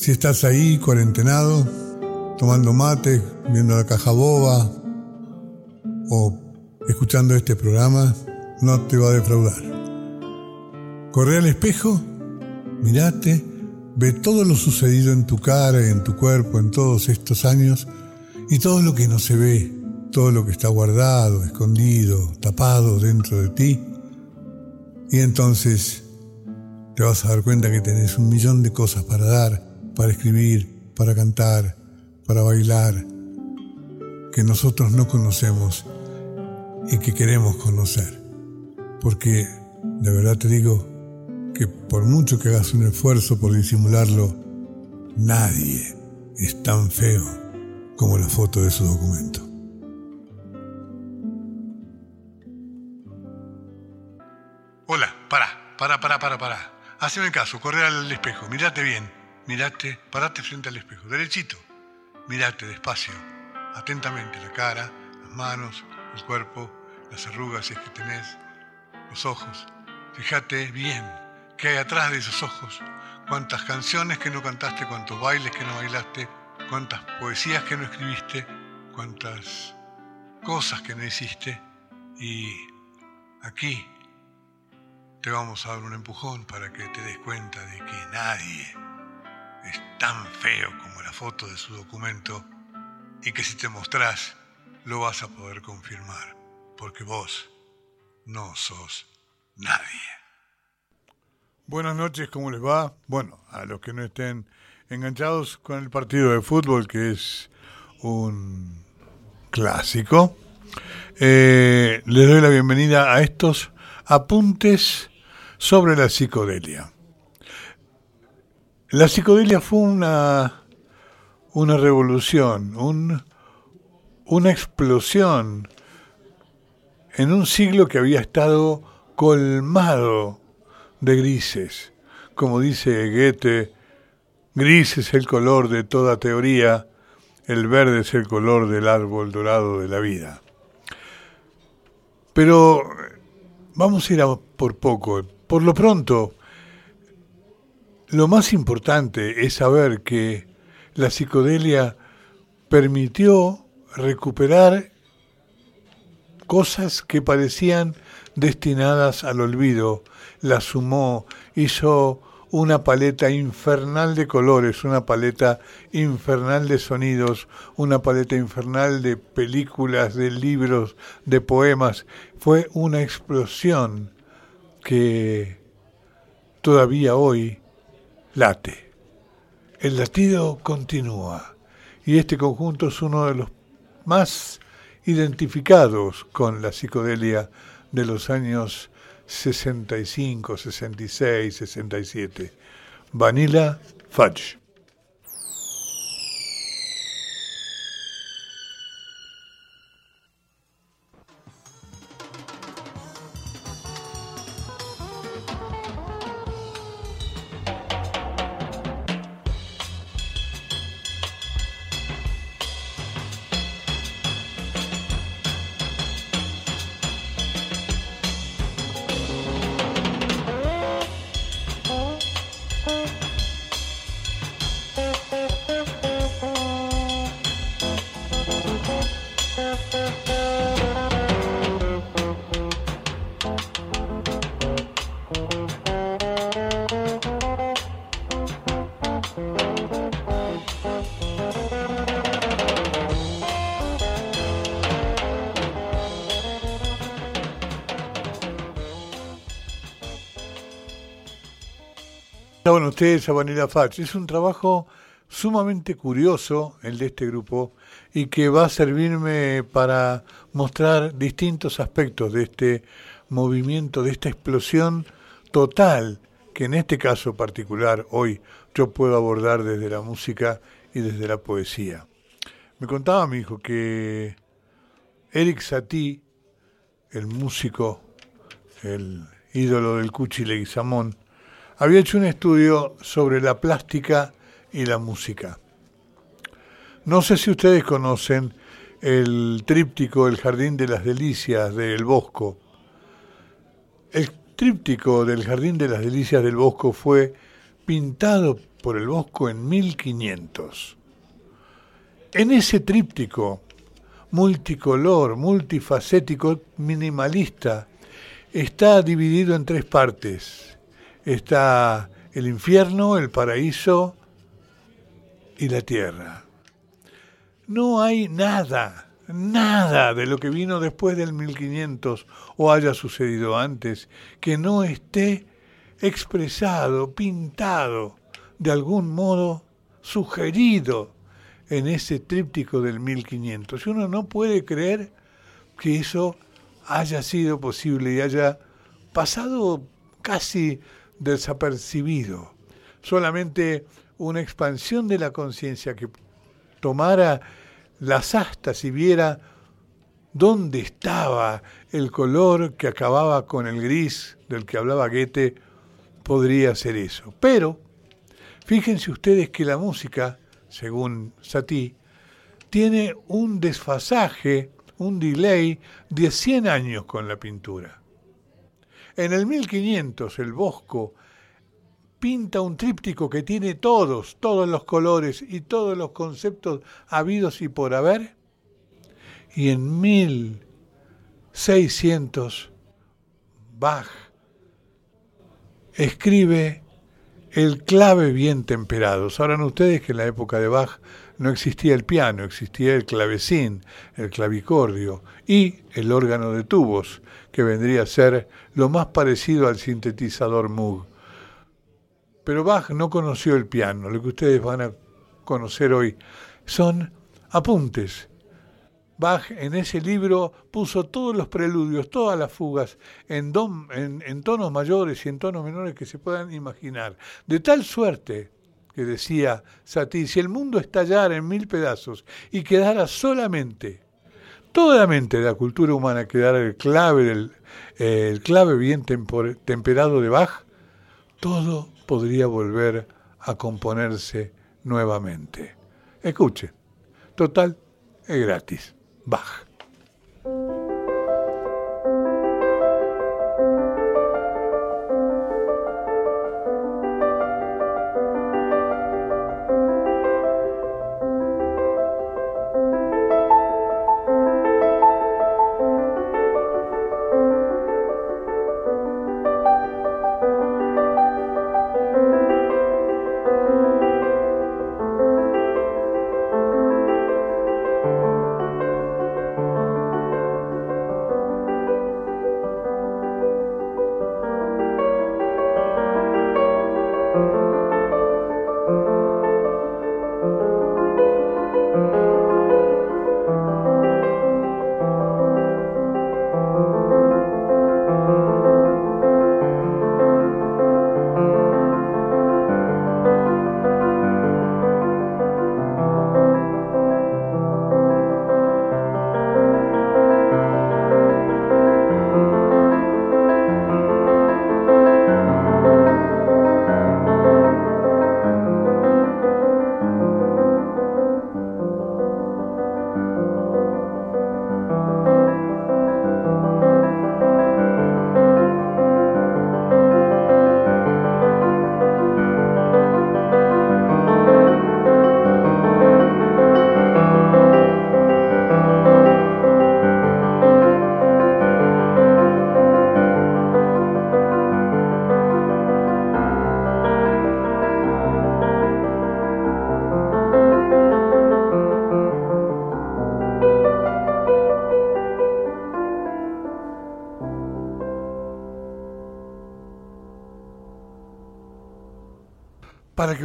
Si estás ahí, cuarentenado, tomando mate, viendo la caja boba o escuchando este programa, no te va a defraudar. Corre al espejo, mirate, ve todo lo sucedido en tu cara, en tu cuerpo, en todos estos años y todo lo que no se ve, todo lo que está guardado, escondido, tapado dentro de ti. Y entonces te vas a dar cuenta que tenés un millón de cosas para dar, para escribir, para cantar, para bailar, que nosotros no conocemos y que queremos conocer. Porque de verdad te digo que por mucho que hagas un esfuerzo por disimularlo, nadie es tan feo como la foto de su documento. Hola, para, para, para, para, para. Haceme caso, corre al espejo, mirate bien, mirate, parate frente al espejo, derechito, mirate despacio, atentamente la cara, las manos, el cuerpo, las arrugas si es que tenés, los ojos. Fíjate bien qué hay atrás de esos ojos, cuántas canciones que no cantaste, cuántos bailes que no bailaste, cuántas poesías que no escribiste, cuántas cosas que no hiciste. Y aquí te vamos a dar un empujón para que te des cuenta de que nadie es tan feo como la foto de su documento y que si te mostrás lo vas a poder confirmar, porque vos no sos nadie. Buenas noches, ¿cómo les va? Bueno, a los que no estén enganchados con el partido de fútbol, que es un clásico, eh, les doy la bienvenida a estos apuntes sobre la psicodelia. La psicodelia fue una, una revolución, un, una explosión en un siglo que había estado colmado de grises. Como dice Goethe, gris es el color de toda teoría, el verde es el color del árbol dorado de la vida. Pero vamos a ir a por poco. Por lo pronto, lo más importante es saber que la psicodelia permitió recuperar cosas que parecían destinadas al olvido, la sumó, hizo una paleta infernal de colores, una paleta infernal de sonidos, una paleta infernal de películas, de libros, de poemas. Fue una explosión que todavía hoy late. El latido continúa y este conjunto es uno de los más identificados con la psicodelia de los años 65, 66, 67. Vanilla Fudge. Bueno, ustedes a Vanilla Fudge. Es un trabajo sumamente curioso el de este grupo y que va a servirme para mostrar distintos aspectos de este movimiento, de esta explosión total que en este caso particular hoy yo puedo abordar desde la música y desde la poesía. Me contaba mi hijo que Eric Satie, el músico, el ídolo del Cuchi Leguizamón, había hecho un estudio sobre la plástica y la música. No sé si ustedes conocen el tríptico El Jardín de las Delicias del Bosco. El tríptico del Jardín de las Delicias del Bosco fue pintado por el Bosco en 1500. En ese tríptico multicolor, multifacético, minimalista, está dividido en tres partes. Está el infierno, el paraíso y la tierra. No hay nada, nada de lo que vino después del 1500 o haya sucedido antes que no esté expresado, pintado, de algún modo sugerido en ese tríptico del 1500. Y uno no puede creer que eso haya sido posible y haya pasado casi desapercibido. Solamente una expansión de la conciencia que tomara las astas y viera dónde estaba el color que acababa con el gris del que hablaba Goethe, podría ser eso. Pero fíjense ustedes que la música, según Satie, tiene un desfasaje, un delay de 100 años con la pintura. En el 1500 el Bosco pinta un tríptico que tiene todos, todos los colores y todos los conceptos habidos y por haber. Y en 1600 Bach escribe el clave bien temperado. Sabrán ustedes que en la época de Bach no existía el piano, existía el clavecín, el clavicordio y el órgano de tubos, que vendría a ser lo más parecido al sintetizador Moog. Pero Bach no conoció el piano, lo que ustedes van a conocer hoy son apuntes. Bach en ese libro puso todos los preludios, todas las fugas, en, en, tonos mayores y en tonos menores que se puedan imaginar. De tal suerte que decía Satie, si el mundo estallara en mil pedazos y quedara solamente, toda la mente de la cultura humana quedara el clave, del, eh, el clave bien temperado de Bach, todo podría volver a componerse nuevamente. Escuche, total, es gratis. Bach.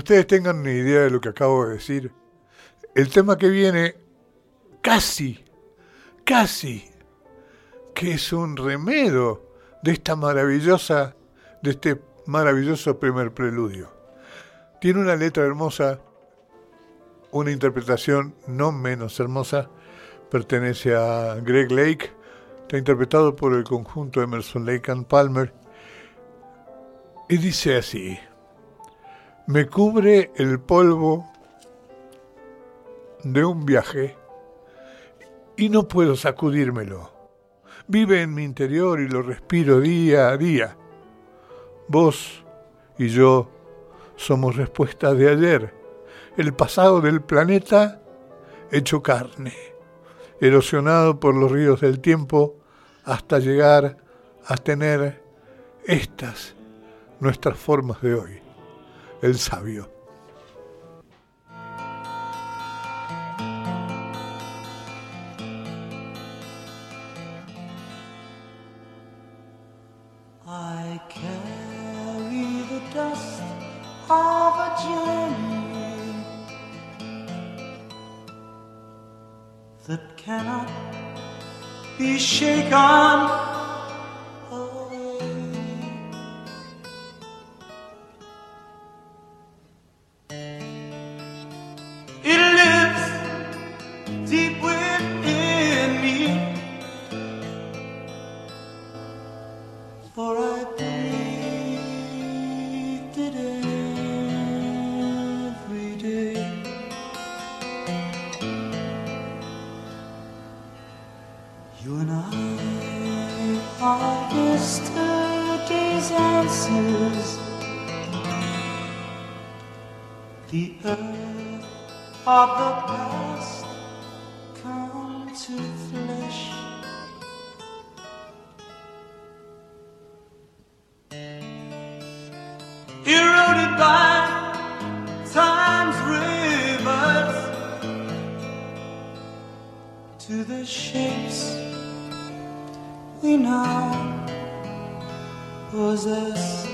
Ustedes tengan una idea de lo que acabo de decir, el tema que viene casi, casi que es un remedio de esta maravillosa, de este maravilloso primer preludio. Tiene una letra hermosa, una interpretación no menos hermosa, pertenece a Greg Lake, está interpretado por el conjunto Emerson Lake and Palmer, y dice así me cubre el polvo de un viaje y no puedo sacudírmelo. Vive en mi interior y lo respiro día a día. Vos y yo somos respuesta de ayer, el pasado del planeta hecho carne, erosionado por los ríos del tiempo hasta llegar a tener estas nuestras formas de hoy, el sabio. that cannot be shaken The earth of the past come to flesh. Eroded by time's rivers to the shapes we now possess.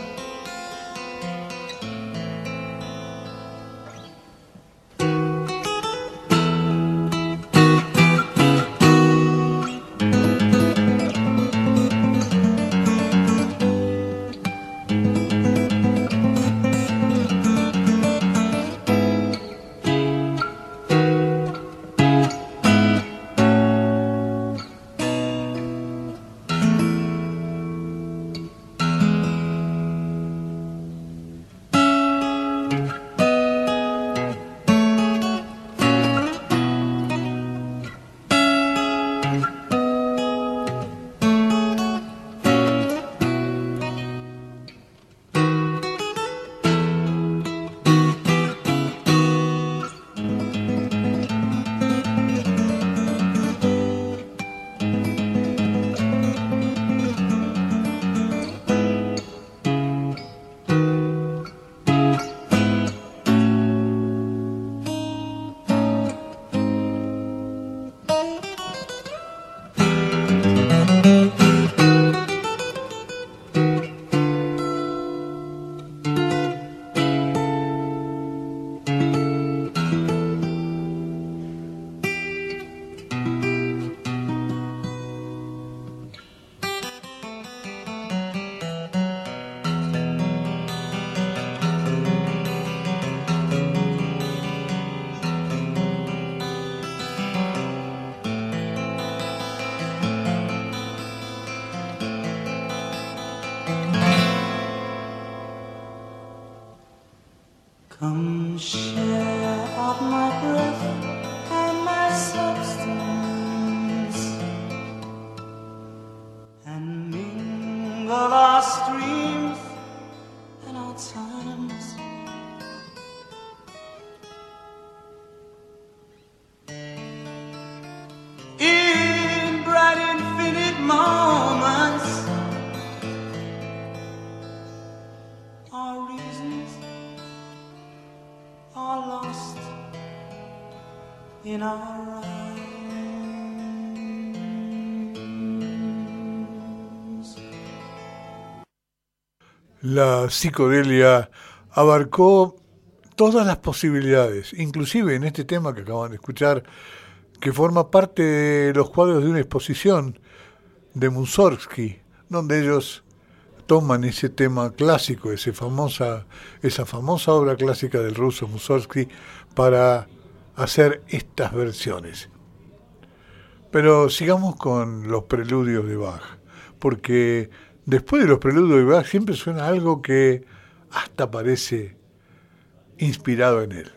Of last dreams. La psicodelia abarcó todas las posibilidades, inclusive en este tema que acaban de escuchar, que forma parte de los cuadros de una exposición de Mussorgsky, donde ellos toman ese tema clásico, esa famosa obra clásica del ruso Mussorgsky, para hacer estas versiones. Pero sigamos con los preludios de Bach, porque después de los preludios de Bach siempre suena algo que hasta parece inspirado en él.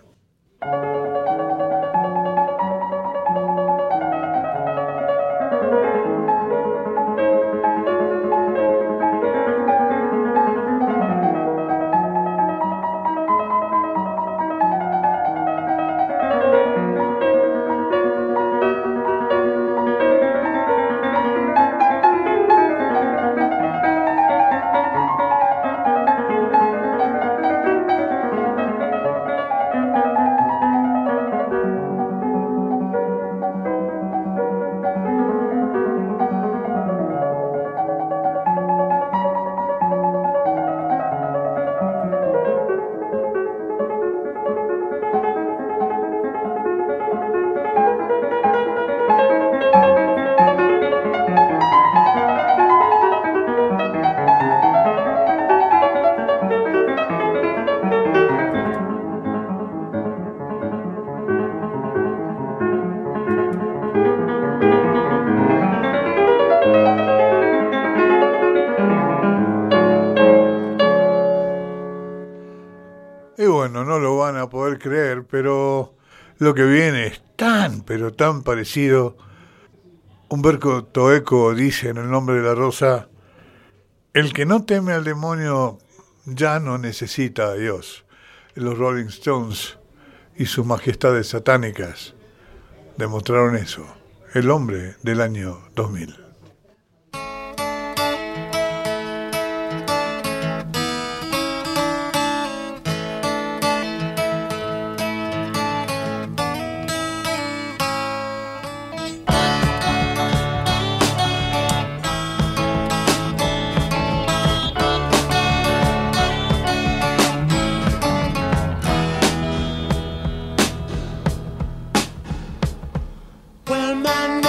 Creer, pero lo que viene es tan, pero tan parecido. Humberto Toeco dice en el nombre de la rosa, el que no teme al demonio ya no necesita a Dios. Los Rolling Stones y sus majestades satánicas demostraron eso. El hombre del año 2000. Well, my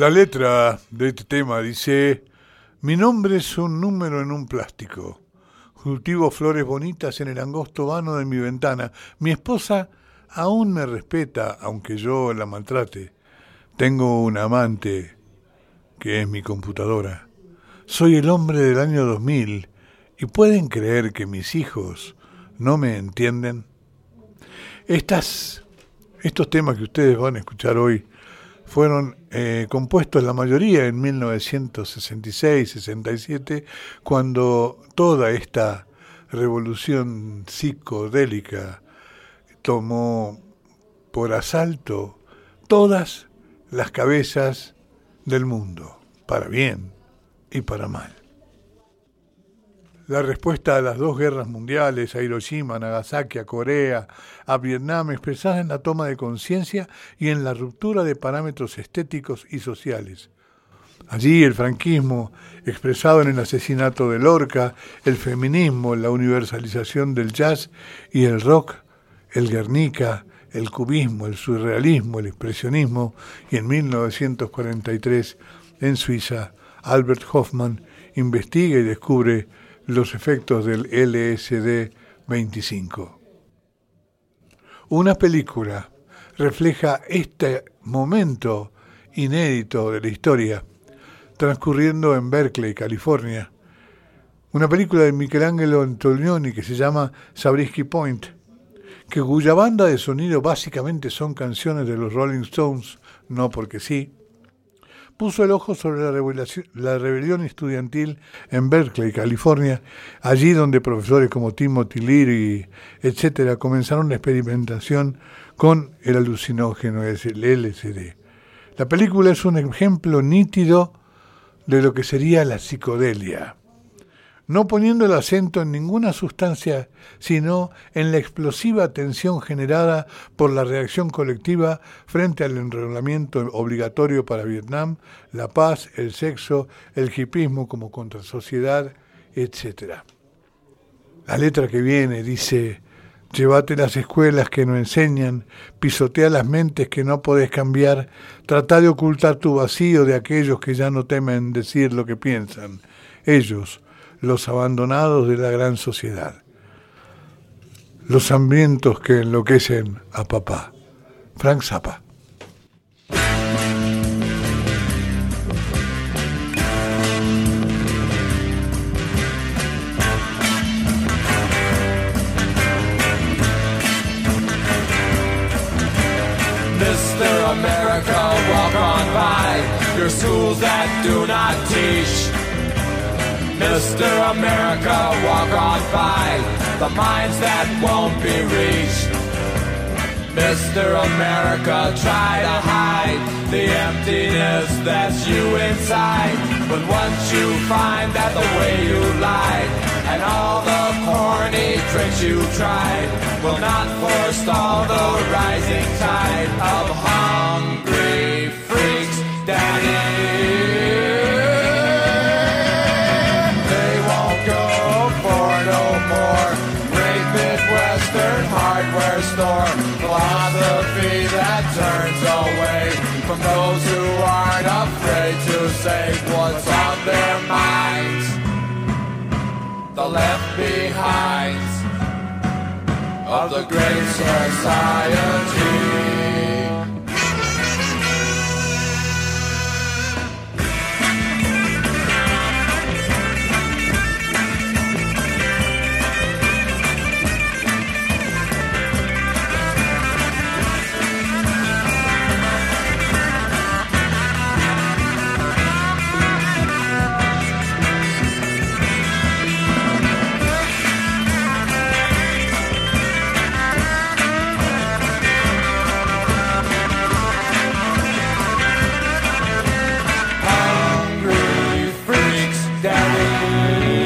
La letra de este tema dice, mi nombre es un número en un plástico. Cultivo flores bonitas en el angosto vano de mi ventana. Mi esposa aún me respeta, aunque yo la maltrate. Tengo un amante que es mi computadora. Soy el hombre del año 2000 y pueden creer que mis hijos no me entienden. Estas, estos temas que ustedes van a escuchar hoy fueron eh, compuestos la mayoría en 1966-67, cuando toda esta revolución psicodélica tomó por asalto todas las cabezas del mundo, para bien y para mal. La respuesta a las dos guerras mundiales, a Hiroshima, Nagasaki, a Corea, a Vietnam, expresada en la toma de conciencia y en la ruptura de parámetros estéticos y sociales. Allí el franquismo, expresado en el asesinato de Lorca, el feminismo, la universalización del jazz y el rock, el Guernica, el cubismo, el surrealismo, el expresionismo, y en 1943, en Suiza, Albert Hoffman investiga y descubre los efectos del LSD-25. Una película refleja este momento inédito de la historia, transcurriendo en Berkeley, California. Una película de Michelangelo Antonioni que se llama Sabrisky Point, que cuya banda de sonido básicamente son canciones de los Rolling Stones, no porque sí, puso el ojo sobre la, rebelión estudiantil en Berkeley, California, allí donde profesores como Timothy Leary, etcétera, comenzaron la experimentación con el alucinógeno, el LSD. La película es un ejemplo nítido de lo que sería la psicodelia no poniendo el acento en ninguna sustancia, sino en la explosiva tensión generada por la reacción colectiva frente al enrolamiento obligatorio para Vietnam, la paz, el sexo, el hipismo como contrasociedad, etc. La letra que viene dice, llévate las escuelas que no enseñan, pisotea las mentes que no podés cambiar, trata de ocultar tu vacío de aquellos que ya no temen decir lo que piensan. Ellos, los abandonados de la gran sociedad, los hambrientos que enloquecen a papá. Frank Zappa. Mr. America, walk on by your that do not teach Mr. America, walk on by the minds that won't be reached. Mr. America, try to hide the emptiness that's you inside. But once you find that the way you lied and all the corny tricks you tried will not forestall the rising tide of hungry freaks, Daddy. From those who aren't afraid to say what's on their minds. The left behinds of the great society. Bye.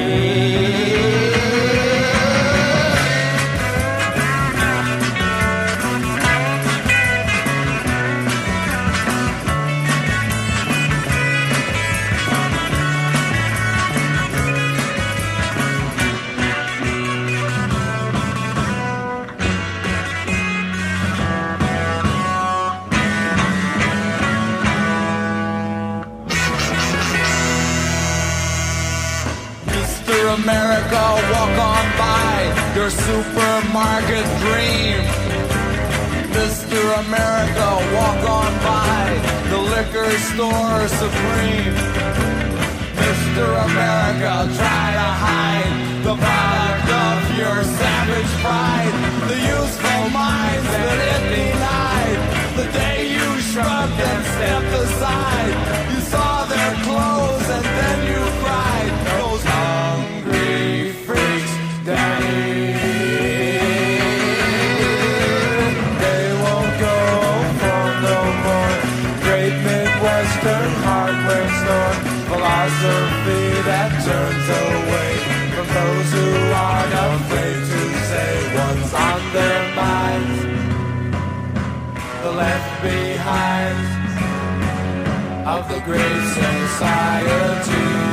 Great society.